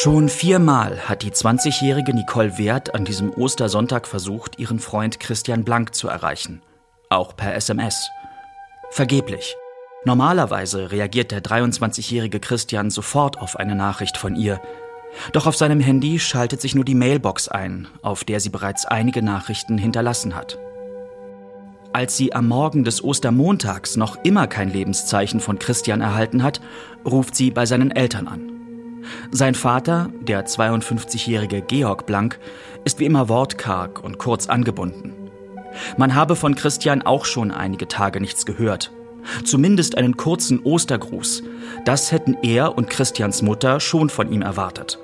Schon viermal hat die 20-jährige Nicole Wert an diesem Ostersonntag versucht, ihren Freund Christian Blank zu erreichen. Auch per SMS. Vergeblich. Normalerweise reagiert der 23-jährige Christian sofort auf eine Nachricht von ihr. Doch auf seinem Handy schaltet sich nur die Mailbox ein, auf der sie bereits einige Nachrichten hinterlassen hat. Als sie am Morgen des Ostermontags noch immer kein Lebenszeichen von Christian erhalten hat, ruft sie bei seinen Eltern an. Sein Vater, der 52-jährige Georg Blank, ist wie immer wortkarg und kurz angebunden. Man habe von Christian auch schon einige Tage nichts gehört. Zumindest einen kurzen Ostergruß. Das hätten er und Christians Mutter schon von ihm erwartet.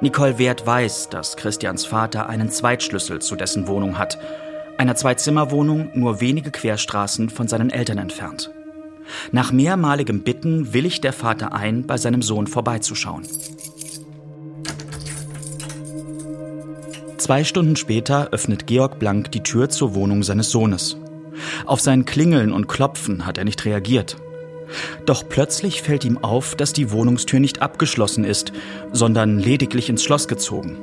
Nicole Wert weiß, dass Christians Vater einen Zweitschlüssel zu dessen Wohnung hat. Einer Zweizimmerwohnung nur wenige Querstraßen von seinen Eltern entfernt. Nach mehrmaligem Bitten willigt der Vater ein, bei seinem Sohn vorbeizuschauen. Zwei Stunden später öffnet Georg Blank die Tür zur Wohnung seines Sohnes. Auf sein Klingeln und Klopfen hat er nicht reagiert. Doch plötzlich fällt ihm auf, dass die Wohnungstür nicht abgeschlossen ist, sondern lediglich ins Schloss gezogen.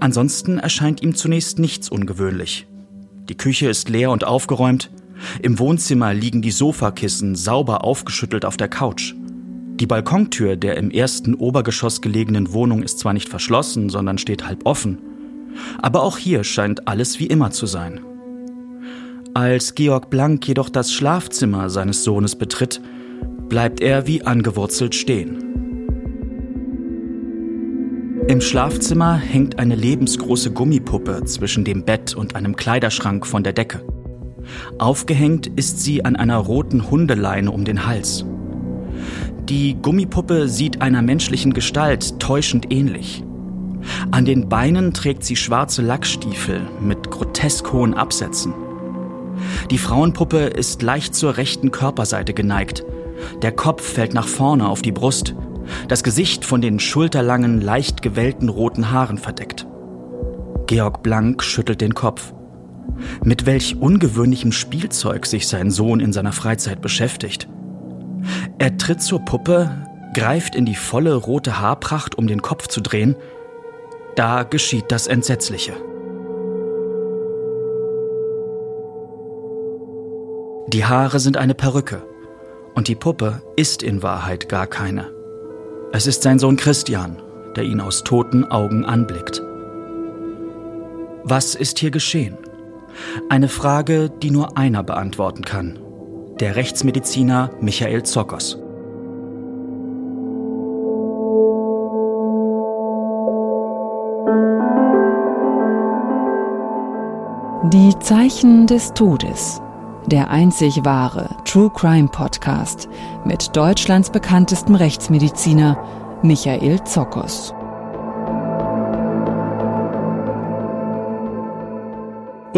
Ansonsten erscheint ihm zunächst nichts ungewöhnlich. Die Küche ist leer und aufgeräumt, im Wohnzimmer liegen die Sofakissen sauber aufgeschüttelt auf der Couch. Die Balkontür der im ersten Obergeschoss gelegenen Wohnung ist zwar nicht verschlossen, sondern steht halb offen. Aber auch hier scheint alles wie immer zu sein. Als Georg Blank jedoch das Schlafzimmer seines Sohnes betritt, bleibt er wie angewurzelt stehen. Im Schlafzimmer hängt eine lebensgroße Gummipuppe zwischen dem Bett und einem Kleiderschrank von der Decke. Aufgehängt ist sie an einer roten Hundeleine um den Hals. Die Gummipuppe sieht einer menschlichen Gestalt täuschend ähnlich. An den Beinen trägt sie schwarze Lackstiefel mit grotesk hohen Absätzen. Die Frauenpuppe ist leicht zur rechten Körperseite geneigt. Der Kopf fällt nach vorne auf die Brust, das Gesicht von den schulterlangen, leicht gewellten roten Haaren verdeckt. Georg Blank schüttelt den Kopf. Mit welch ungewöhnlichem Spielzeug sich sein Sohn in seiner Freizeit beschäftigt. Er tritt zur Puppe, greift in die volle rote Haarpracht, um den Kopf zu drehen. Da geschieht das Entsetzliche. Die Haare sind eine Perücke und die Puppe ist in Wahrheit gar keine. Es ist sein Sohn Christian, der ihn aus toten Augen anblickt. Was ist hier geschehen? Eine Frage, die nur einer beantworten kann. Der Rechtsmediziner Michael Zokos. Die Zeichen des Todes. Der einzig wahre True Crime Podcast mit Deutschlands bekanntestem Rechtsmediziner Michael Zokos.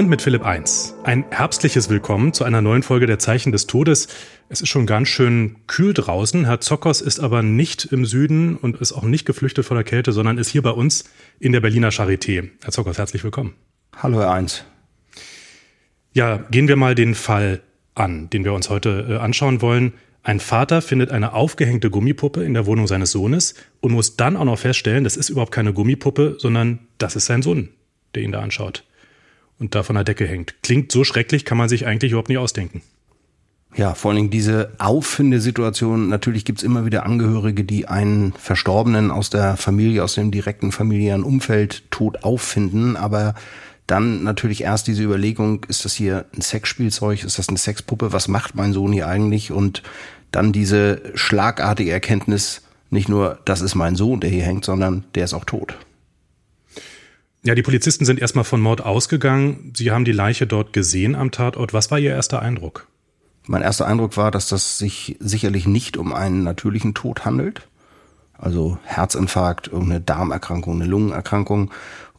Und mit Philipp 1. Ein herbstliches Willkommen zu einer neuen Folge der Zeichen des Todes. Es ist schon ganz schön kühl draußen. Herr Zockers ist aber nicht im Süden und ist auch nicht geflüchtet vor der Kälte, sondern ist hier bei uns in der Berliner Charité. Herr Zockers, herzlich willkommen. Hallo, Herr 1. Ja, gehen wir mal den Fall an, den wir uns heute äh, anschauen wollen. Ein Vater findet eine aufgehängte Gummipuppe in der Wohnung seines Sohnes und muss dann auch noch feststellen, das ist überhaupt keine Gummipuppe, sondern das ist sein Sohn, der ihn da anschaut und da von der Decke hängt. Klingt so schrecklich, kann man sich eigentlich überhaupt nicht ausdenken. Ja, vor allen Dingen diese Auffindesituation. Natürlich gibt's immer wieder Angehörige, die einen Verstorbenen aus der Familie, aus dem direkten familiären Umfeld tot auffinden. Aber dann natürlich erst diese Überlegung, ist das hier ein Sexspielzeug, ist das eine Sexpuppe, was macht mein Sohn hier eigentlich? Und dann diese schlagartige Erkenntnis, nicht nur, das ist mein Sohn, der hier hängt, sondern der ist auch tot. Ja, die Polizisten sind erstmal von Mord ausgegangen. Sie haben die Leiche dort gesehen am Tatort. Was war Ihr erster Eindruck? Mein erster Eindruck war, dass das sich sicherlich nicht um einen natürlichen Tod handelt. Also Herzinfarkt, irgendeine Darmerkrankung, eine Lungenerkrankung.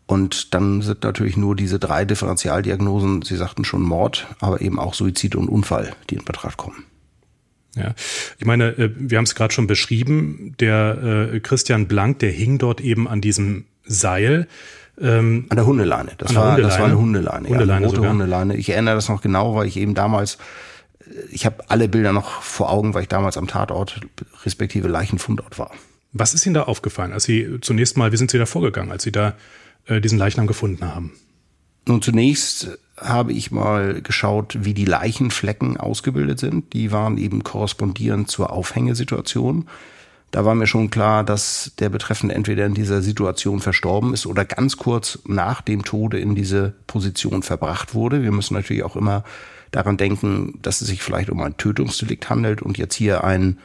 Und dann sind natürlich nur diese drei Differentialdiagnosen, Sie sagten schon Mord, aber eben auch Suizid und Unfall, die in Betracht kommen. Ja, ich meine, äh, wir haben es gerade schon beschrieben, der äh, Christian Blank, der hing dort eben an diesem Seil. Ähm, an der Hundeleine. Das, war, Hundeleine. das war eine Hundeleine. Hundeleine ja, rote sogar. Hundeleine. Ich erinnere das noch genau, weil ich eben damals, äh, ich habe alle Bilder noch vor Augen, weil ich damals am Tatort respektive Leichenfundort war. Was ist Ihnen da aufgefallen, als Sie zunächst mal, wie sind Sie da vorgegangen, als Sie da äh, diesen Leichnam gefunden haben? Nun, zunächst habe ich mal geschaut, wie die Leichenflecken ausgebildet sind. Die waren eben korrespondierend zur Aufhängesituation. Da war mir schon klar, dass der Betreffende entweder in dieser Situation verstorben ist oder ganz kurz nach dem Tode in diese Position verbracht wurde. Wir müssen natürlich auch immer daran denken, dass es sich vielleicht um ein Tötungsdelikt handelt und jetzt hier ein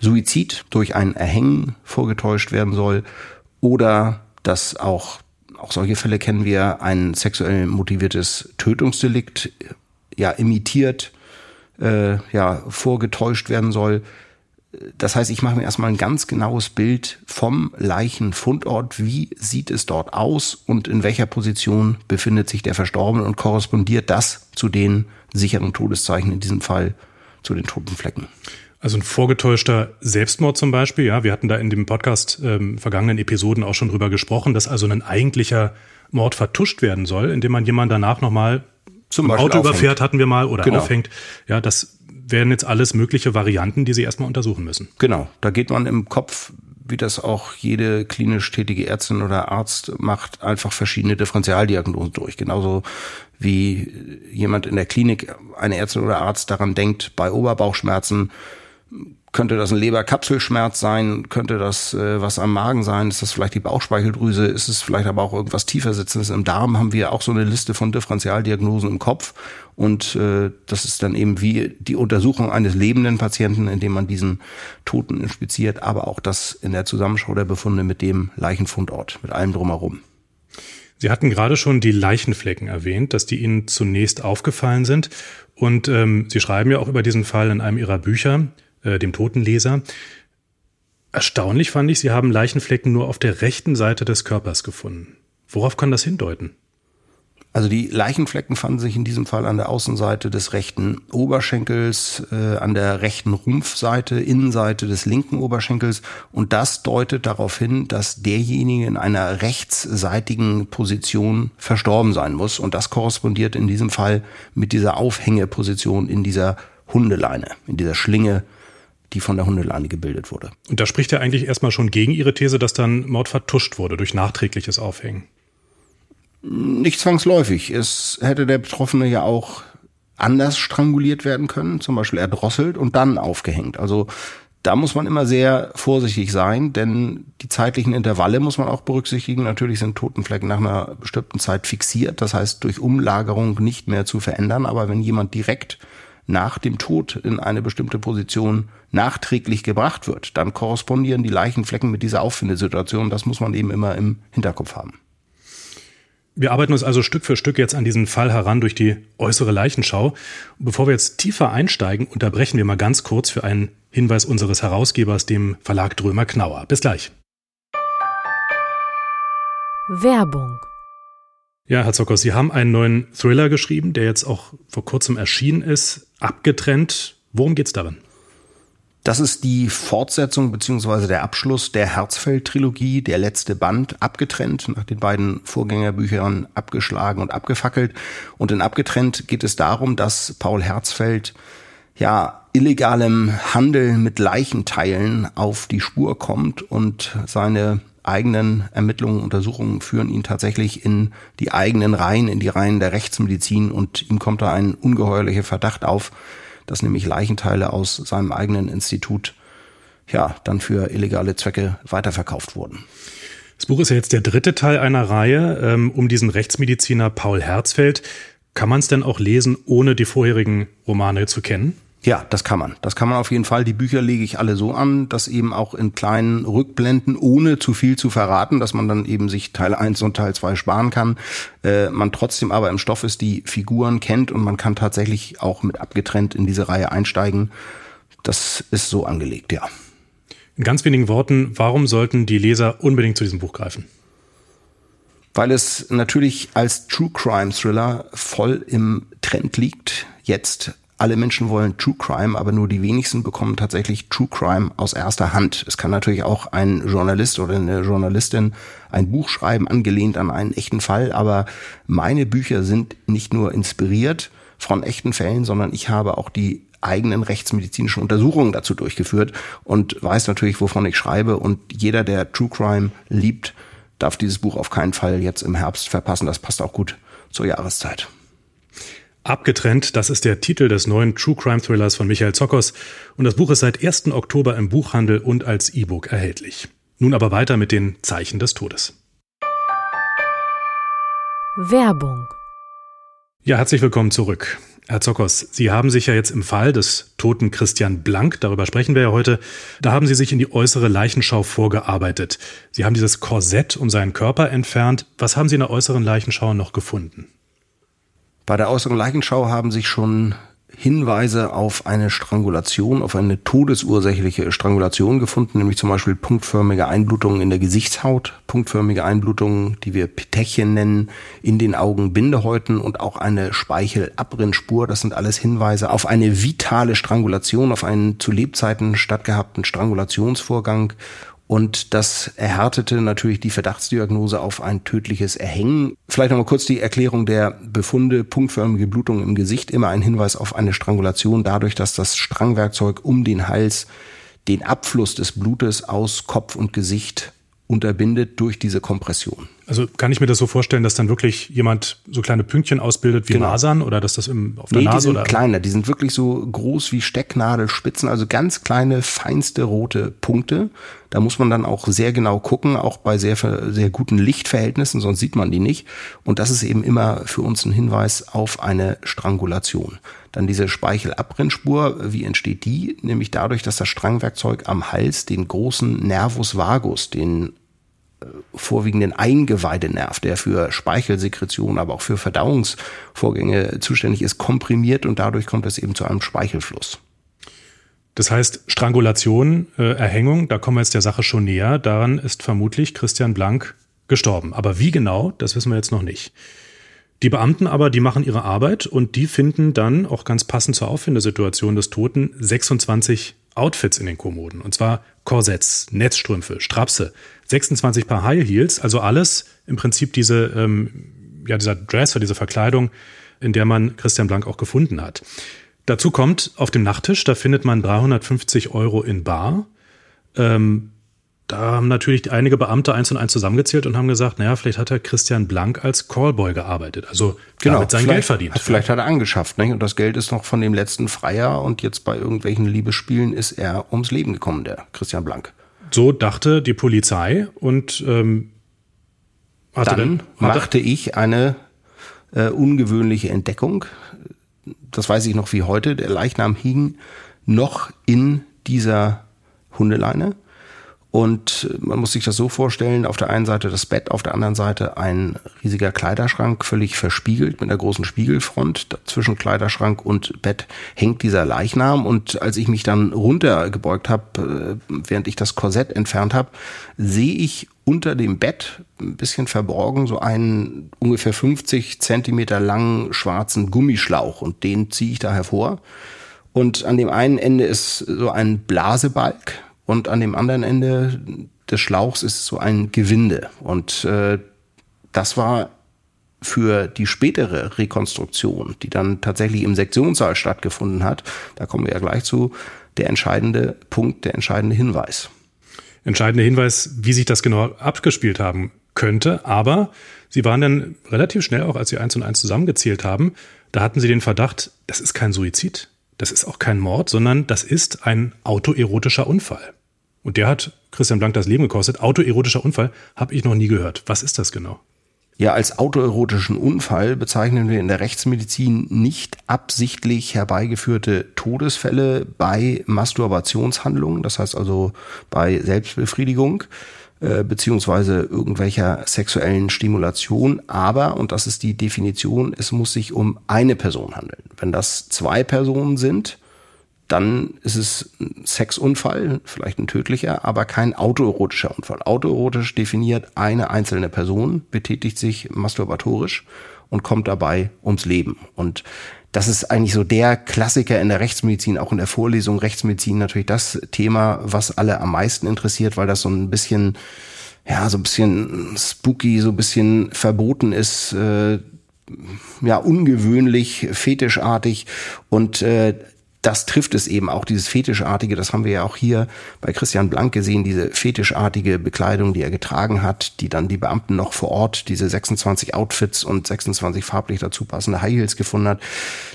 Suizid durch ein Erhängen vorgetäuscht werden soll oder dass auch auch solche Fälle kennen wir, ein sexuell motiviertes Tötungsdelikt ja imitiert, äh, ja vorgetäuscht werden soll. Das heißt, ich mache mir erstmal ein ganz genaues Bild vom Leichenfundort. Wie sieht es dort aus und in welcher Position befindet sich der Verstorbene und korrespondiert das zu den sicheren Todeszeichen, in diesem Fall zu den toten Flecken. Also ein vorgetäuschter Selbstmord zum Beispiel, ja, wir hatten da in dem Podcast ähm, vergangenen Episoden auch schon drüber gesprochen, dass also ein eigentlicher Mord vertuscht werden soll, indem man jemanden danach nochmal zum Auto aufhängt. überfährt, hatten wir mal, oder genau. aufhängt. Ja, das wären jetzt alles mögliche Varianten, die Sie erstmal untersuchen müssen. Genau, da geht man im Kopf, wie das auch jede klinisch tätige Ärztin oder Arzt macht, einfach verschiedene Differentialdiagnosen durch. Genauso wie jemand in der Klinik, eine Ärztin oder Arzt daran denkt, bei Oberbauchschmerzen, könnte das ein Leberkapselschmerz sein? Könnte das äh, was am Magen sein? Ist das vielleicht die Bauchspeicheldrüse? Ist es vielleicht aber auch irgendwas tiefer sitzendes im Darm? Haben wir auch so eine Liste von Differentialdiagnosen im Kopf. Und äh, das ist dann eben wie die Untersuchung eines lebenden Patienten, indem man diesen Toten inspiziert, aber auch das in der Zusammenschau der Befunde mit dem Leichenfundort, mit allem drumherum. Sie hatten gerade schon die Leichenflecken erwähnt, dass die Ihnen zunächst aufgefallen sind. Und ähm, Sie schreiben ja auch über diesen Fall in einem Ihrer Bücher äh, dem Totenleser. Erstaunlich fand ich, Sie haben Leichenflecken nur auf der rechten Seite des Körpers gefunden. Worauf kann das hindeuten? Also die Leichenflecken fanden sich in diesem Fall an der Außenseite des rechten Oberschenkels, äh, an der rechten Rumpfseite, Innenseite des linken Oberschenkels und das deutet darauf hin, dass derjenige in einer rechtsseitigen Position verstorben sein muss und das korrespondiert in diesem Fall mit dieser Aufhängeposition in dieser Hundeleine, in dieser Schlinge, die von der Hundeleine gebildet wurde. Und da spricht ja eigentlich erstmal schon gegen Ihre These, dass dann Mord vertuscht wurde durch nachträgliches Aufhängen. Nicht zwangsläufig. Es hätte der Betroffene ja auch anders stranguliert werden können, zum Beispiel erdrosselt und dann aufgehängt. Also da muss man immer sehr vorsichtig sein, denn die zeitlichen Intervalle muss man auch berücksichtigen. Natürlich sind Totenflecken nach einer bestimmten Zeit fixiert, das heißt durch Umlagerung nicht mehr zu verändern. Aber wenn jemand direkt nach dem Tod in eine bestimmte Position nachträglich gebracht wird, dann korrespondieren die Leichenflecken mit dieser Auffindesituation. Das muss man eben immer im Hinterkopf haben. Wir arbeiten uns also Stück für Stück jetzt an diesen Fall heran durch die äußere Leichenschau. Bevor wir jetzt tiefer einsteigen, unterbrechen wir mal ganz kurz für einen Hinweis unseres Herausgebers, dem Verlag Drömer Knauer. Bis gleich. Werbung ja, Herr Zockers, Sie haben einen neuen Thriller geschrieben, der jetzt auch vor kurzem erschienen ist, abgetrennt. Worum geht's darin? Das ist die Fortsetzung beziehungsweise der Abschluss der Herzfeld-Trilogie, der letzte Band, abgetrennt, nach den beiden Vorgängerbüchern abgeschlagen und abgefackelt. Und in abgetrennt geht es darum, dass Paul Herzfeld ja illegalem Handel mit Leichenteilen auf die Spur kommt und seine eigenen Ermittlungen, Untersuchungen führen ihn tatsächlich in die eigenen Reihen, in die Reihen der Rechtsmedizin und ihm kommt da ein ungeheuerlicher Verdacht auf, dass nämlich Leichenteile aus seinem eigenen Institut ja dann für illegale Zwecke weiterverkauft wurden. Das Buch ist ja jetzt der dritte Teil einer Reihe ähm, um diesen Rechtsmediziner Paul Herzfeld. Kann man es denn auch lesen, ohne die vorherigen Romane zu kennen? Ja, das kann man. Das kann man auf jeden Fall. Die Bücher lege ich alle so an, dass eben auch in kleinen Rückblenden, ohne zu viel zu verraten, dass man dann eben sich Teil 1 und Teil 2 sparen kann, äh, man trotzdem aber im Stoff ist, die Figuren kennt und man kann tatsächlich auch mit abgetrennt in diese Reihe einsteigen. Das ist so angelegt, ja. In ganz wenigen Worten, warum sollten die Leser unbedingt zu diesem Buch greifen? Weil es natürlich als True Crime Thriller voll im Trend liegt, jetzt alle Menschen wollen True Crime, aber nur die wenigsten bekommen tatsächlich True Crime aus erster Hand. Es kann natürlich auch ein Journalist oder eine Journalistin ein Buch schreiben, angelehnt an einen echten Fall, aber meine Bücher sind nicht nur inspiriert von echten Fällen, sondern ich habe auch die eigenen rechtsmedizinischen Untersuchungen dazu durchgeführt und weiß natürlich, wovon ich schreibe. Und jeder, der True Crime liebt, darf dieses Buch auf keinen Fall jetzt im Herbst verpassen. Das passt auch gut zur Jahreszeit. Abgetrennt, das ist der Titel des neuen True Crime Thrillers von Michael Zockers und das Buch ist seit 1. Oktober im Buchhandel und als E-Book erhältlich. Nun aber weiter mit den Zeichen des Todes. Werbung. Ja, herzlich willkommen zurück. Herr Zockers, Sie haben sich ja jetzt im Fall des toten Christian Blank, darüber sprechen wir ja heute, da haben Sie sich in die äußere Leichenschau vorgearbeitet. Sie haben dieses Korsett um seinen Körper entfernt. Was haben Sie in der äußeren Leichenschau noch gefunden? Bei der äußeren Leichenschau haben sich schon Hinweise auf eine Strangulation, auf eine todesursächliche Strangulation gefunden, nämlich zum Beispiel punktförmige Einblutungen in der Gesichtshaut, punktförmige Einblutungen, die wir Petechien nennen, in den Augenbindehäuten und auch eine Speichelabrinnspur. Das sind alles Hinweise auf eine vitale Strangulation, auf einen zu Lebzeiten stattgehabten Strangulationsvorgang und das erhärtete natürlich die Verdachtsdiagnose auf ein tödliches Erhängen. Vielleicht nochmal kurz die Erklärung der Befunde. Punktförmige Blutung im Gesicht, immer ein Hinweis auf eine Strangulation dadurch, dass das Strangwerkzeug um den Hals den Abfluss des Blutes aus Kopf und Gesicht unterbindet durch diese Kompression. Also kann ich mir das so vorstellen, dass dann wirklich jemand so kleine Pünktchen ausbildet wie genau. Masern oder dass das im, auf der nee, Nase die sind oder? kleiner, die sind wirklich so groß wie Stecknadelspitzen, also ganz kleine, feinste rote Punkte. Da muss man dann auch sehr genau gucken, auch bei sehr, sehr guten Lichtverhältnissen, sonst sieht man die nicht. Und das ist eben immer für uns ein Hinweis auf eine Strangulation. Dann diese Speichelabrinnspur, wie entsteht die? Nämlich dadurch, dass das Strangwerkzeug am Hals den großen Nervus vagus, den vorwiegenden Eingeweidenerv, der für Speichelsekretion, aber auch für Verdauungsvorgänge zuständig ist, komprimiert und dadurch kommt es eben zu einem Speichelfluss. Das heißt, Strangulation, äh, Erhängung, da kommen wir jetzt der Sache schon näher. Daran ist vermutlich Christian Blank gestorben. Aber wie genau, das wissen wir jetzt noch nicht. Die Beamten aber, die machen ihre Arbeit und die finden dann, auch ganz passend zur Auffindesituation des Toten, 26 Outfits in den Kommoden. Und zwar Korsetts, Netzstrümpfe, Strapse, 26 Paar High Heels, also alles im Prinzip diese, ähm, ja, dieser Dress oder diese Verkleidung, in der man Christian Blank auch gefunden hat. Dazu kommt auf dem Nachttisch, da findet man 350 Euro in Bar. Ähm, da haben natürlich einige Beamte eins und eins zusammengezählt und haben gesagt, naja, vielleicht hat er Christian Blank als Callboy gearbeitet, also genau, damit sein Geld verdient. Hat, vielleicht hat er angeschafft, nicht? und das Geld ist noch von dem letzten Freier und jetzt bei irgendwelchen Liebesspielen ist er ums Leben gekommen, der Christian Blank. So dachte die Polizei und ähm, hatte dann, dann machte ich eine äh, ungewöhnliche Entdeckung. Das weiß ich noch wie heute. Der Leichnam hing noch in dieser Hundeleine. Und man muss sich das so vorstellen, auf der einen Seite das Bett, auf der anderen Seite ein riesiger Kleiderschrank, völlig verspiegelt mit einer großen Spiegelfront. Zwischen Kleiderschrank und Bett hängt dieser Leichnam. Und als ich mich dann runtergebeugt habe, äh, während ich das Korsett entfernt habe, sehe ich unter dem Bett, ein bisschen verborgen, so einen ungefähr 50 Zentimeter langen schwarzen Gummischlauch. Und den ziehe ich da hervor. Und an dem einen Ende ist so ein Blasebalg und an dem anderen Ende des Schlauchs ist so ein Gewinde. Und äh, das war für die spätere Rekonstruktion, die dann tatsächlich im Sektionssaal stattgefunden hat, da kommen wir ja gleich zu, der entscheidende Punkt, der entscheidende Hinweis. Entscheidender Hinweis, wie sich das genau abgespielt haben könnte, aber sie waren dann relativ schnell, auch als sie eins und eins zusammengezählt haben, da hatten sie den Verdacht, das ist kein Suizid, das ist auch kein Mord, sondern das ist ein autoerotischer Unfall. Und der hat Christian Blank das Leben gekostet. Autoerotischer Unfall habe ich noch nie gehört. Was ist das genau? Ja, als autoerotischen Unfall bezeichnen wir in der Rechtsmedizin nicht absichtlich herbeigeführte Todesfälle bei Masturbationshandlungen, das heißt also bei Selbstbefriedigung äh, beziehungsweise irgendwelcher sexuellen Stimulation. Aber, und das ist die Definition, es muss sich um eine Person handeln. Wenn das zwei Personen sind, dann ist es ein Sexunfall, vielleicht ein tödlicher, aber kein autoerotischer Unfall. Autoerotisch definiert eine einzelne Person, betätigt sich masturbatorisch und kommt dabei ums Leben. Und das ist eigentlich so der Klassiker in der Rechtsmedizin, auch in der Vorlesung Rechtsmedizin natürlich das Thema, was alle am meisten interessiert, weil das so ein bisschen, ja, so ein bisschen spooky, so ein bisschen verboten ist, äh, ja, ungewöhnlich, fetischartig. Und äh, das trifft es eben auch, dieses Fetischartige, das haben wir ja auch hier bei Christian Blank gesehen, diese fetischartige Bekleidung, die er getragen hat, die dann die Beamten noch vor Ort, diese 26 Outfits und 26 farblich dazu passende High Heels gefunden hat.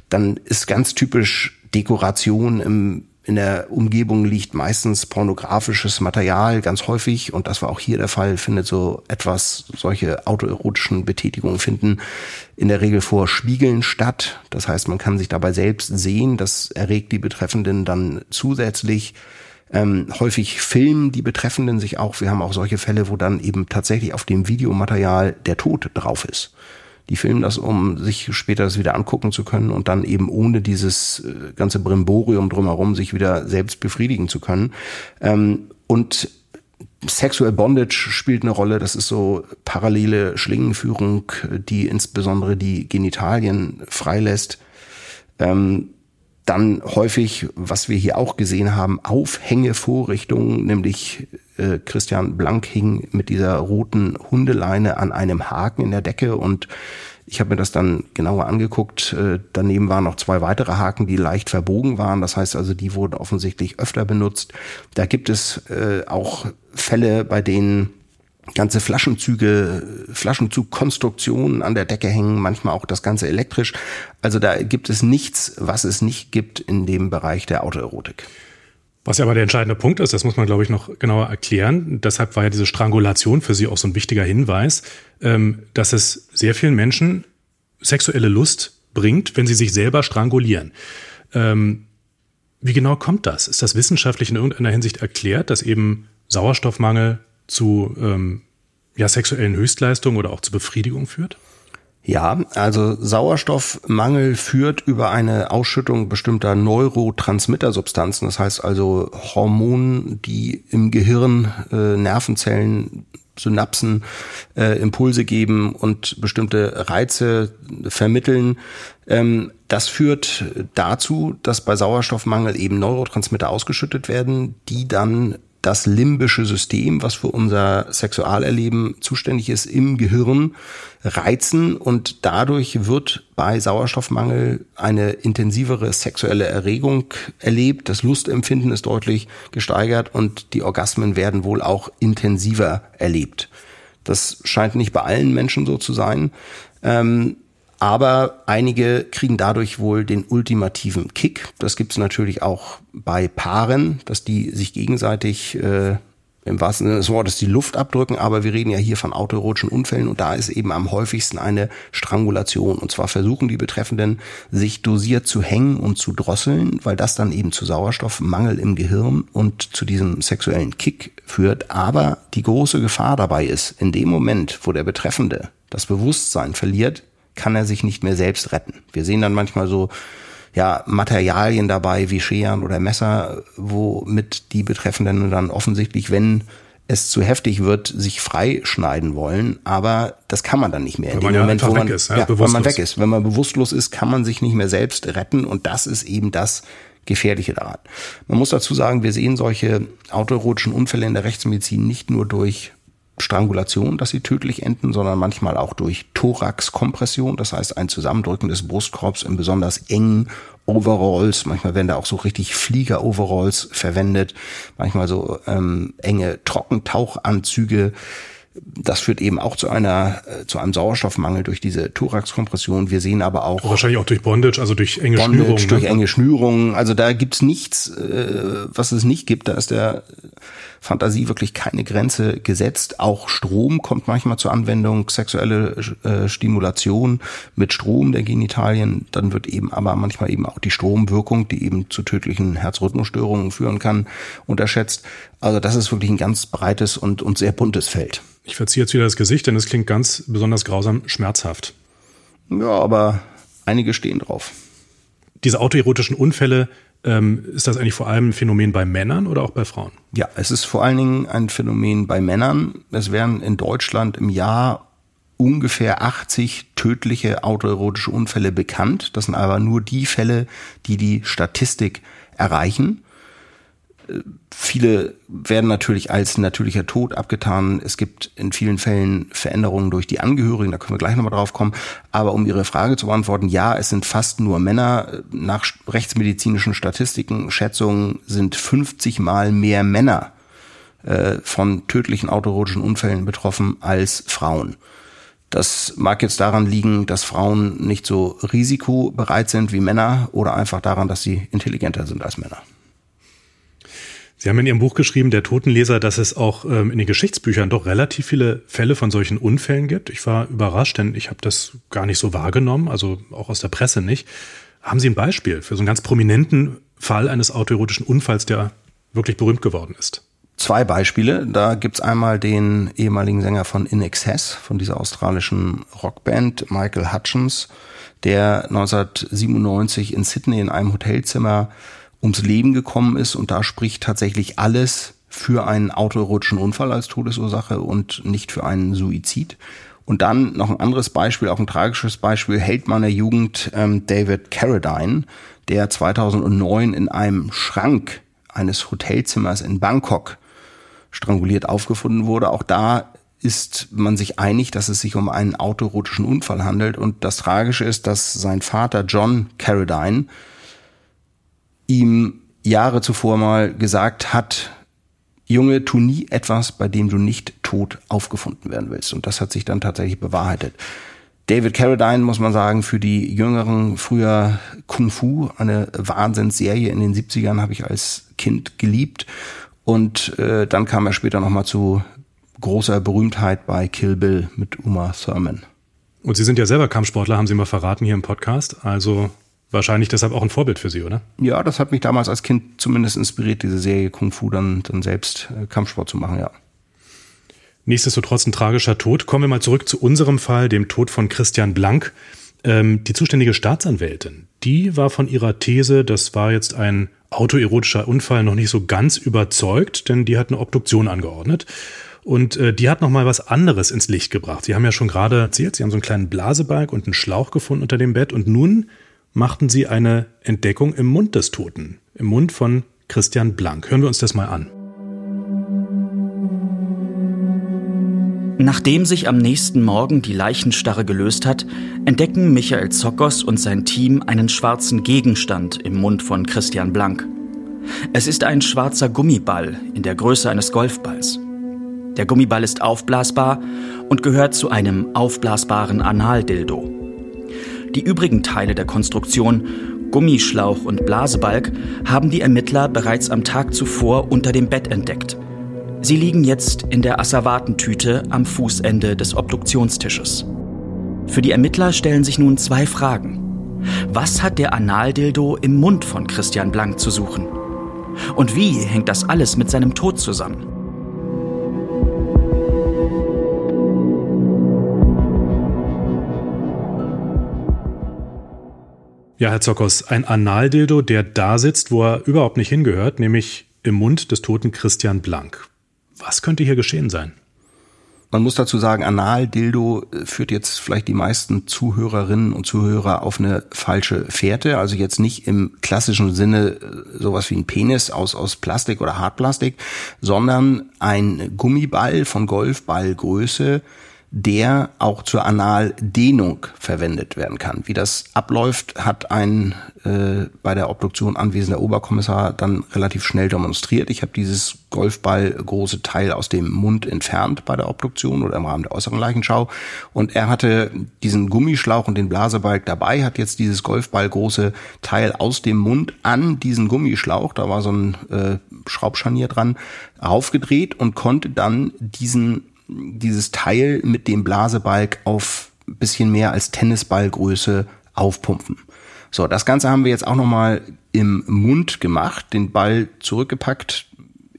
Dann ist ganz typisch Dekoration im in der Umgebung liegt meistens pornografisches Material, ganz häufig, und das war auch hier der Fall, findet so etwas, solche autoerotischen Betätigungen finden in der Regel vor Spiegeln statt. Das heißt, man kann sich dabei selbst sehen, das erregt die Betreffenden dann zusätzlich. Ähm, häufig filmen die Betreffenden sich auch. Wir haben auch solche Fälle, wo dann eben tatsächlich auf dem Videomaterial der Tod drauf ist. Die filmen das, um sich später das wieder angucken zu können und dann eben ohne dieses äh, ganze Brimborium drumherum sich wieder selbst befriedigen zu können. Ähm, und Sexual Bondage spielt eine Rolle. Das ist so parallele Schlingenführung, die insbesondere die Genitalien freilässt. Ähm, dann häufig, was wir hier auch gesehen haben, Aufhängevorrichtungen, nämlich äh, Christian Blank hing mit dieser roten Hundeleine an einem Haken in der Decke und ich habe mir das dann genauer angeguckt. Äh, daneben waren noch zwei weitere Haken, die leicht verbogen waren. Das heißt also, die wurden offensichtlich öfter benutzt. Da gibt es äh, auch Fälle, bei denen ganze Flaschenzüge, Flaschenzugkonstruktionen an der Decke hängen, manchmal auch das Ganze elektrisch. Also da gibt es nichts, was es nicht gibt in dem Bereich der Autoerotik. Was ja aber der entscheidende Punkt ist, das muss man, glaube ich, noch genauer erklären. Deshalb war ja diese Strangulation für Sie auch so ein wichtiger Hinweis, ähm, dass es sehr vielen Menschen sexuelle Lust bringt, wenn sie sich selber strangulieren. Ähm, wie genau kommt das? Ist das wissenschaftlich in irgendeiner Hinsicht erklärt, dass eben Sauerstoffmangel zu ähm, ja, sexuellen Höchstleistungen oder auch zu Befriedigung führt? Ja, also Sauerstoffmangel führt über eine Ausschüttung bestimmter Neurotransmittersubstanzen, das heißt also Hormonen, die im Gehirn äh, Nervenzellen Synapsen äh, Impulse geben und bestimmte Reize vermitteln. Ähm, das führt dazu, dass bei Sauerstoffmangel eben Neurotransmitter ausgeschüttet werden, die dann das limbische System, was für unser Sexualerleben zuständig ist, im Gehirn reizen und dadurch wird bei Sauerstoffmangel eine intensivere sexuelle Erregung erlebt. Das Lustempfinden ist deutlich gesteigert und die Orgasmen werden wohl auch intensiver erlebt. Das scheint nicht bei allen Menschen so zu sein. Ähm, aber einige kriegen dadurch wohl den ultimativen Kick. Das gibt es natürlich auch bei Paaren, dass die sich gegenseitig äh, im wahrsten Sinne des Wortes die Luft abdrücken, aber wir reden ja hier von autoerotischen Unfällen und da ist eben am häufigsten eine Strangulation. Und zwar versuchen die Betreffenden, sich dosiert zu hängen und zu drosseln, weil das dann eben zu Sauerstoffmangel im Gehirn und zu diesem sexuellen Kick führt. Aber die große Gefahr dabei ist, in dem Moment, wo der Betreffende das Bewusstsein verliert, kann er sich nicht mehr selbst retten. Wir sehen dann manchmal so ja, Materialien dabei wie Scheren oder Messer, womit die Betreffenden dann offensichtlich, wenn es zu heftig wird, sich freischneiden wollen, aber das kann man dann nicht mehr. In dem Moment, wo man, ist, ja, ja, wenn man weg ist. Wenn man bewusstlos ist, kann man sich nicht mehr selbst retten und das ist eben das Gefährliche daran. Man muss dazu sagen, wir sehen solche autoerotischen Unfälle in der Rechtsmedizin nicht nur durch Strangulation, dass sie tödlich enden, sondern manchmal auch durch Thoraxkompression, das heißt ein Zusammendrücken des Brustkorbs in besonders engen Overalls. Manchmal werden da auch so richtig Flieger-Overalls verwendet, manchmal so ähm, enge Trockentauchanzüge. Das führt eben auch zu einer äh, zu einem Sauerstoffmangel durch diese Thoraxkompression. Wir sehen aber auch wahrscheinlich auch durch Bondage, also durch enge Bondage, Schnürungen. Durch ne? enge Schnürungen. Also da gibt's nichts, äh, was es nicht gibt. Da ist der Fantasie wirklich keine Grenze gesetzt. Auch Strom kommt manchmal zur Anwendung, sexuelle äh, Stimulation mit Strom der Genitalien. Dann wird eben aber manchmal eben auch die Stromwirkung, die eben zu tödlichen Herzrhythmusstörungen führen kann, unterschätzt. Also das ist wirklich ein ganz breites und, und sehr buntes Feld. Ich verziehe jetzt wieder das Gesicht, denn es klingt ganz besonders grausam schmerzhaft. Ja, aber einige stehen drauf. Diese autoerotischen Unfälle, ähm, ist das eigentlich vor allem ein Phänomen bei Männern oder auch bei Frauen? Ja, es ist vor allen Dingen ein Phänomen bei Männern. Es werden in Deutschland im Jahr ungefähr 80 tödliche autoerotische Unfälle bekannt. Das sind aber nur die Fälle, die die Statistik erreichen. Viele werden natürlich als natürlicher Tod abgetan. Es gibt in vielen Fällen Veränderungen durch die Angehörigen, da können wir gleich nochmal drauf kommen. Aber um Ihre Frage zu beantworten, ja, es sind fast nur Männer. Nach rechtsmedizinischen Statistiken, Schätzungen sind 50 mal mehr Männer äh, von tödlichen autoerotischen Unfällen betroffen als Frauen. Das mag jetzt daran liegen, dass Frauen nicht so risikobereit sind wie Männer oder einfach daran, dass sie intelligenter sind als Männer. Sie haben in Ihrem Buch geschrieben, der Totenleser, dass es auch ähm, in den Geschichtsbüchern doch relativ viele Fälle von solchen Unfällen gibt. Ich war überrascht, denn ich habe das gar nicht so wahrgenommen, also auch aus der Presse nicht. Haben Sie ein Beispiel für so einen ganz prominenten Fall eines autoerotischen Unfalls, der wirklich berühmt geworden ist? Zwei Beispiele. Da gibt's einmal den ehemaligen Sänger von In Excess, von dieser australischen Rockband, Michael Hutchins, der 1997 in Sydney in einem Hotelzimmer ums Leben gekommen ist und da spricht tatsächlich alles für einen autoerotischen Unfall als Todesursache und nicht für einen Suizid. Und dann noch ein anderes Beispiel, auch ein tragisches Beispiel, Held meiner Jugend, ähm, David Carradine, der 2009 in einem Schrank eines Hotelzimmers in Bangkok stranguliert aufgefunden wurde. Auch da ist man sich einig, dass es sich um einen autoerotischen Unfall handelt. Und das Tragische ist, dass sein Vater John Carradine ihm Jahre zuvor mal gesagt hat, Junge, tu nie etwas, bei dem du nicht tot aufgefunden werden willst. Und das hat sich dann tatsächlich bewahrheitet. David Carradine, muss man sagen, für die Jüngeren früher Kung Fu, eine Wahnsinnsserie in den 70ern habe ich als Kind geliebt. Und äh, dann kam er später nochmal zu großer Berühmtheit bei Kill Bill mit Uma Thurman. Und Sie sind ja selber Kampfsportler, haben Sie mal verraten hier im Podcast. Also Wahrscheinlich deshalb auch ein Vorbild für Sie, oder? Ja, das hat mich damals als Kind zumindest inspiriert, diese Serie Kung Fu dann, dann selbst äh, Kampfsport zu machen, ja. Nichtsdestotrotz ein tragischer Tod. Kommen wir mal zurück zu unserem Fall, dem Tod von Christian Blank. Ähm, die zuständige Staatsanwältin, die war von ihrer These, das war jetzt ein autoerotischer Unfall, noch nicht so ganz überzeugt, denn die hat eine Obduktion angeordnet. Und äh, die hat noch mal was anderes ins Licht gebracht. Sie haben ja schon gerade erzählt, Sie haben so einen kleinen Blasebalg und einen Schlauch gefunden unter dem Bett. Und nun machten sie eine Entdeckung im Mund des Toten, im Mund von Christian Blank. Hören wir uns das mal an. Nachdem sich am nächsten Morgen die Leichenstarre gelöst hat, entdecken Michael Zokos und sein Team einen schwarzen Gegenstand im Mund von Christian Blank. Es ist ein schwarzer Gummiball in der Größe eines Golfballs. Der Gummiball ist aufblasbar und gehört zu einem aufblasbaren Analdildo. Die übrigen Teile der Konstruktion, Gummischlauch und Blasebalg, haben die Ermittler bereits am Tag zuvor unter dem Bett entdeckt. Sie liegen jetzt in der Asservatentüte am Fußende des Obduktionstisches. Für die Ermittler stellen sich nun zwei Fragen. Was hat der Analdildo im Mund von Christian Blank zu suchen? Und wie hängt das alles mit seinem Tod zusammen? Ja, Herr Zokos, ein Analdildo, der da sitzt, wo er überhaupt nicht hingehört, nämlich im Mund des toten Christian Blank. Was könnte hier geschehen sein? Man muss dazu sagen, Analdildo äh, führt jetzt vielleicht die meisten Zuhörerinnen und Zuhörer auf eine falsche Fährte. Also jetzt nicht im klassischen Sinne äh, sowas wie ein Penis aus, aus Plastik oder Hartplastik, sondern ein Gummiball von Golfballgröße der auch zur Analdehnung verwendet werden kann. Wie das abläuft, hat ein äh, bei der Obduktion anwesender Oberkommissar dann relativ schnell demonstriert. Ich habe dieses Golfball große Teil aus dem Mund entfernt bei der Obduktion oder im Rahmen der äußeren Leichenschau und er hatte diesen Gummischlauch und den Blasebalg dabei, hat jetzt dieses Golfball große Teil aus dem Mund an diesen Gummischlauch, da war so ein äh, Schraubscharnier dran, aufgedreht und konnte dann diesen dieses Teil mit dem Blasebalg auf bisschen mehr als Tennisballgröße aufpumpen. So, das Ganze haben wir jetzt auch nochmal im Mund gemacht, den Ball zurückgepackt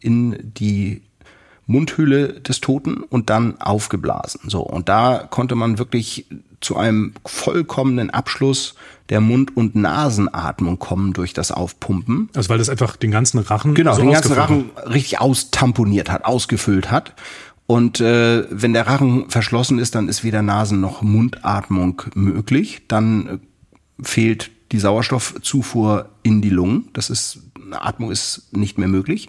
in die Mundhöhle des Toten und dann aufgeblasen. So, und da konnte man wirklich zu einem vollkommenen Abschluss der Mund- und Nasenatmung kommen durch das Aufpumpen. Also weil das einfach den ganzen Rachen genau so den ganzen Rachen richtig austamponiert hat, ausgefüllt hat. Und äh, wenn der Rachen verschlossen ist, dann ist weder Nasen- noch Mundatmung möglich. Dann äh, fehlt die Sauerstoffzufuhr in die Lungen. Das ist Atmung ist nicht mehr möglich.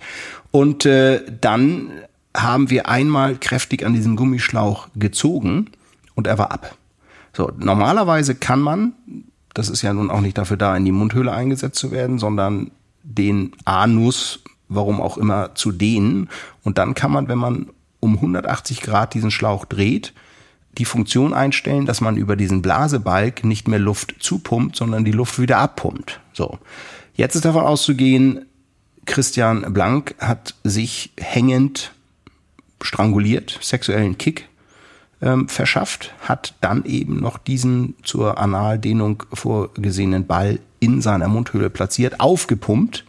Und äh, dann haben wir einmal kräftig an diesem Gummischlauch gezogen und er war ab. So, normalerweise kann man, das ist ja nun auch nicht dafür da, in die Mundhöhle eingesetzt zu werden, sondern den Anus, warum auch immer, zu dehnen. Und dann kann man, wenn man um 180 Grad diesen Schlauch dreht, die Funktion einstellen, dass man über diesen Blasebalg nicht mehr Luft zupumpt, sondern die Luft wieder abpumpt. So. Jetzt ist davon auszugehen, Christian Blank hat sich hängend stranguliert, sexuellen Kick ähm, verschafft, hat dann eben noch diesen zur Analdehnung vorgesehenen Ball in seiner Mundhöhle platziert, aufgepumpt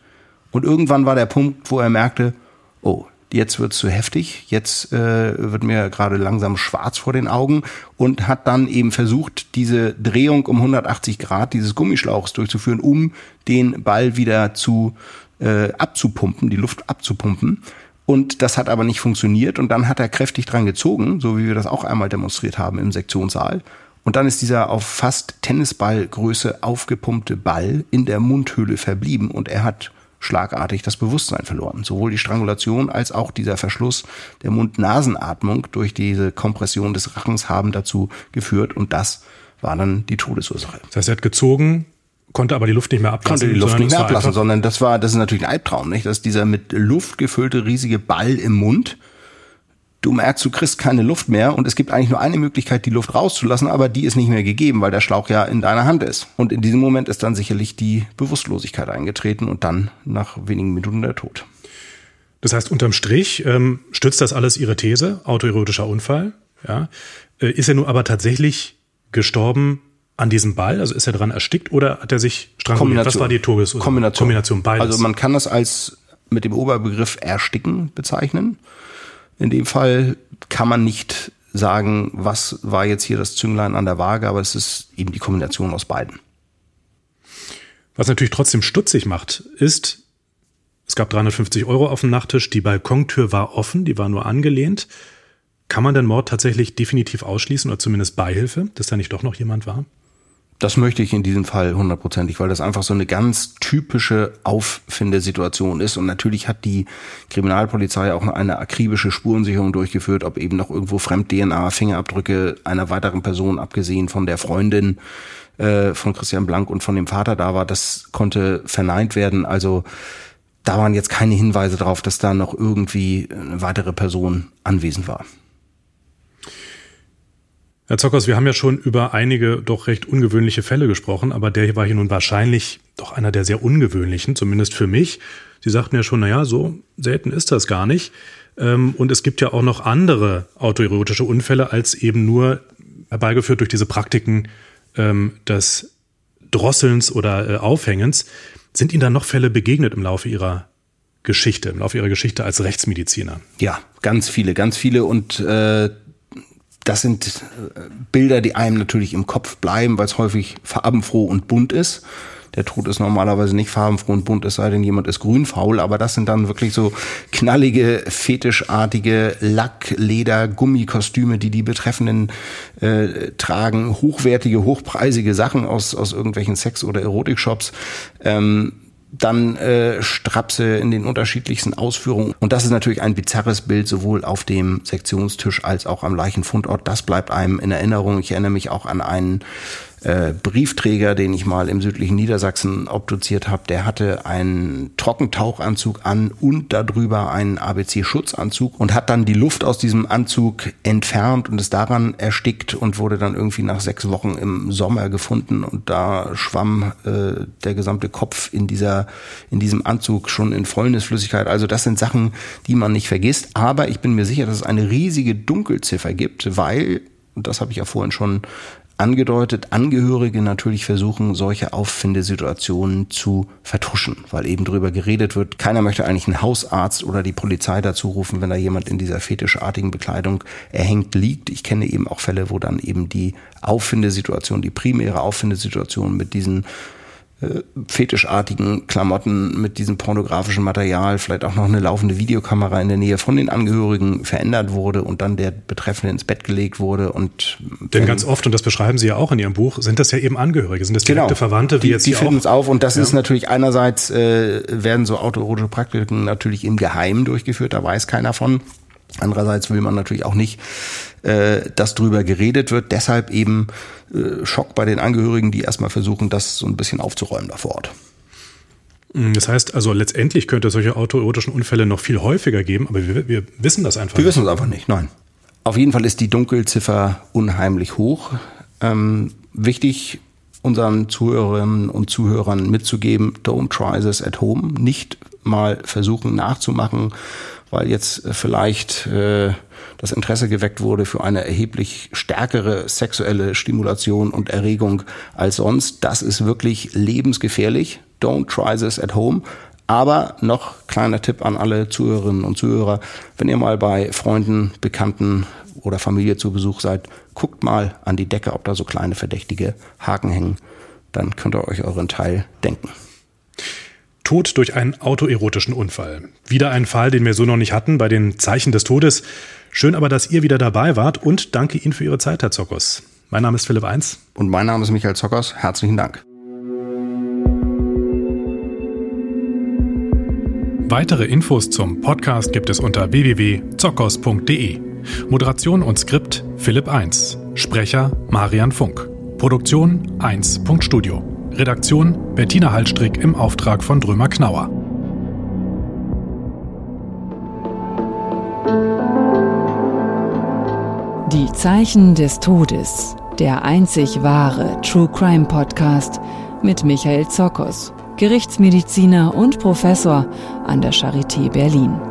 und irgendwann war der Punkt, wo er merkte, oh, jetzt wird's zu heftig, jetzt äh, wird mir gerade langsam schwarz vor den Augen und hat dann eben versucht, diese Drehung um 180 Grad dieses Gummischlauchs durchzuführen, um den Ball wieder zu äh, abzupumpen, die Luft abzupumpen. Und das hat aber nicht funktioniert und dann hat er kräftig dran gezogen, so wie wir das auch einmal demonstriert haben im Sektionssaal. Und dann ist dieser auf fast Tennisballgröße aufgepumpte Ball in der Mundhöhle verblieben und er hat schlagartig das Bewusstsein verloren. Sowohl die Strangulation als auch dieser Verschluss der Mund-Nasen-Atmung durch diese Kompression des Rachens haben dazu geführt und das war dann die Todesursache. Das heißt, er hat gezogen, konnte aber die Luft nicht mehr ablassen. Konnte die Luft nicht mehr ablassen, sondern das war, das ist natürlich ein Albtraum, nicht? Das ist dieser mit Luft gefüllte riesige Ball im Mund, du merkst, du kriegst keine Luft mehr und es gibt eigentlich nur eine Möglichkeit, die Luft rauszulassen, aber die ist nicht mehr gegeben, weil der Schlauch ja in deiner Hand ist. Und in diesem Moment ist dann sicherlich die Bewusstlosigkeit eingetreten und dann nach wenigen Minuten der Tod. Das heißt, unterm Strich ähm, stützt das alles Ihre These, autoerotischer Unfall. Ja. Äh, ist er nun aber tatsächlich gestorben an diesem Ball? Also ist er dran erstickt oder hat er sich stranguliert? Was war die Todesursache? Kombination. Kombination beides. Also man kann das als mit dem Oberbegriff ersticken bezeichnen. In dem Fall kann man nicht sagen, was war jetzt hier das Zünglein an der Waage, aber es ist eben die Kombination aus beiden. Was natürlich trotzdem stutzig macht, ist, es gab 350 Euro auf dem Nachttisch, die Balkontür war offen, die war nur angelehnt. Kann man den Mord tatsächlich definitiv ausschließen oder zumindest Beihilfe, dass da nicht doch noch jemand war? Das möchte ich in diesem Fall hundertprozentig, weil das einfach so eine ganz typische Auffindesituation ist. Und natürlich hat die Kriminalpolizei auch eine akribische Spurensicherung durchgeführt, ob eben noch irgendwo Fremd-DNA, Fingerabdrücke einer weiteren Person, abgesehen von der Freundin äh, von Christian Blank und von dem Vater da war. Das konnte verneint werden. Also da waren jetzt keine Hinweise darauf, dass da noch irgendwie eine weitere Person anwesend war. Herr Zockers, wir haben ja schon über einige doch recht ungewöhnliche Fälle gesprochen, aber der hier war hier nun wahrscheinlich doch einer der sehr ungewöhnlichen, zumindest für mich. Sie sagten ja schon, naja, so selten ist das gar nicht. Ähm, und es gibt ja auch noch andere autoerotische Unfälle als eben nur herbeigeführt durch diese Praktiken ähm, des Drosselns oder äh, Aufhängens. Sind Ihnen da noch Fälle begegnet im Laufe Ihrer Geschichte, im Laufe Ihrer Geschichte als Rechtsmediziner? Ja, ganz viele, ganz viele. Und äh, das sind äh, Bilder, die einem natürlich im Kopf bleiben, weil es häufig farbenfroh und bunt ist. Der Tod ist normalerweise nicht farbenfroh und bunt, es sei denn, jemand ist grünfaul, aber das sind dann wirklich so knallige, fetischartige Lack-, Leder-, Gummikostüme, die die Betreffenden äh, tragen, hochwertige, hochpreisige Sachen aus, aus irgendwelchen Sex- oder Erotikshops. Ähm, dann äh, Strapse in den unterschiedlichsten Ausführungen. Und das ist natürlich ein bizarres Bild, sowohl auf dem Sektionstisch als auch am Leichenfundort. Das bleibt einem in Erinnerung. Ich erinnere mich auch an einen äh, Briefträger, den ich mal im südlichen Niedersachsen obduziert habe, der hatte einen Trockentauchanzug an und darüber einen ABC-Schutzanzug und hat dann die Luft aus diesem Anzug entfernt und ist daran erstickt und wurde dann irgendwie nach sechs Wochen im Sommer gefunden und da schwamm äh, der gesamte Kopf in dieser in diesem Anzug schon in Fäulnisflüssigkeit. Also das sind Sachen, die man nicht vergisst. Aber ich bin mir sicher, dass es eine riesige Dunkelziffer gibt, weil und das habe ich ja vorhin schon angedeutet, Angehörige natürlich versuchen, solche Auffindesituationen zu vertuschen, weil eben darüber geredet wird. Keiner möchte eigentlich einen Hausarzt oder die Polizei dazu rufen, wenn da jemand in dieser fetischartigen Bekleidung erhängt liegt. Ich kenne eben auch Fälle, wo dann eben die Auffindesituation, die primäre Auffindesituation mit diesen äh, fetischartigen Klamotten mit diesem pornografischen Material, vielleicht auch noch eine laufende Videokamera in der Nähe von den Angehörigen verändert wurde und dann der Betreffende ins Bett gelegt wurde und denn ganz oft und das beschreiben Sie ja auch in Ihrem Buch sind das ja eben Angehörige, sind das direkte genau, Verwandte, die, die jetzt die finden es auf und das ja. ist natürlich einerseits äh, werden so autoerotische Praktiken natürlich im Geheimen durchgeführt, da weiß keiner von. Andererseits will man natürlich auch nicht, äh, dass drüber geredet wird. Deshalb eben äh, Schock bei den Angehörigen, die erstmal versuchen, das so ein bisschen aufzuräumen da vor Ort. Mm, das heißt also, letztendlich könnte es solche autoerotischen Unfälle noch viel häufiger geben, aber wir, wir wissen das einfach wir nicht. Wir wissen es einfach nicht, nein. Auf jeden Fall ist die Dunkelziffer unheimlich hoch. Ähm, wichtig, unseren Zuhörerinnen und Zuhörern mitzugeben, don't try this at home. Nicht mal versuchen nachzumachen, weil jetzt vielleicht äh, das Interesse geweckt wurde für eine erheblich stärkere sexuelle Stimulation und Erregung als sonst. Das ist wirklich lebensgefährlich. Don't try this at home. Aber noch kleiner Tipp an alle Zuhörerinnen und Zuhörer, wenn ihr mal bei Freunden, Bekannten oder Familie zu Besuch seid, guckt mal an die Decke, ob da so kleine verdächtige Haken hängen. Dann könnt ihr euch euren Teil denken. Tod durch einen autoerotischen Unfall. Wieder ein Fall, den wir so noch nicht hatten bei den Zeichen des Todes. Schön aber, dass ihr wieder dabei wart und danke Ihnen für Ihre Zeit, Herr Zockers. Mein Name ist Philipp Eins. Und mein Name ist Michael Zockers. Herzlichen Dank. Weitere Infos zum Podcast gibt es unter www.zockers.de. Moderation und Skript Philipp Eins. Sprecher Marian Funk. Produktion 1.studio. Redaktion Bettina Hallstrick im Auftrag von Drömer Knauer. Die Zeichen des Todes, der einzig wahre True Crime Podcast mit Michael Zokos, Gerichtsmediziner und Professor an der Charité Berlin.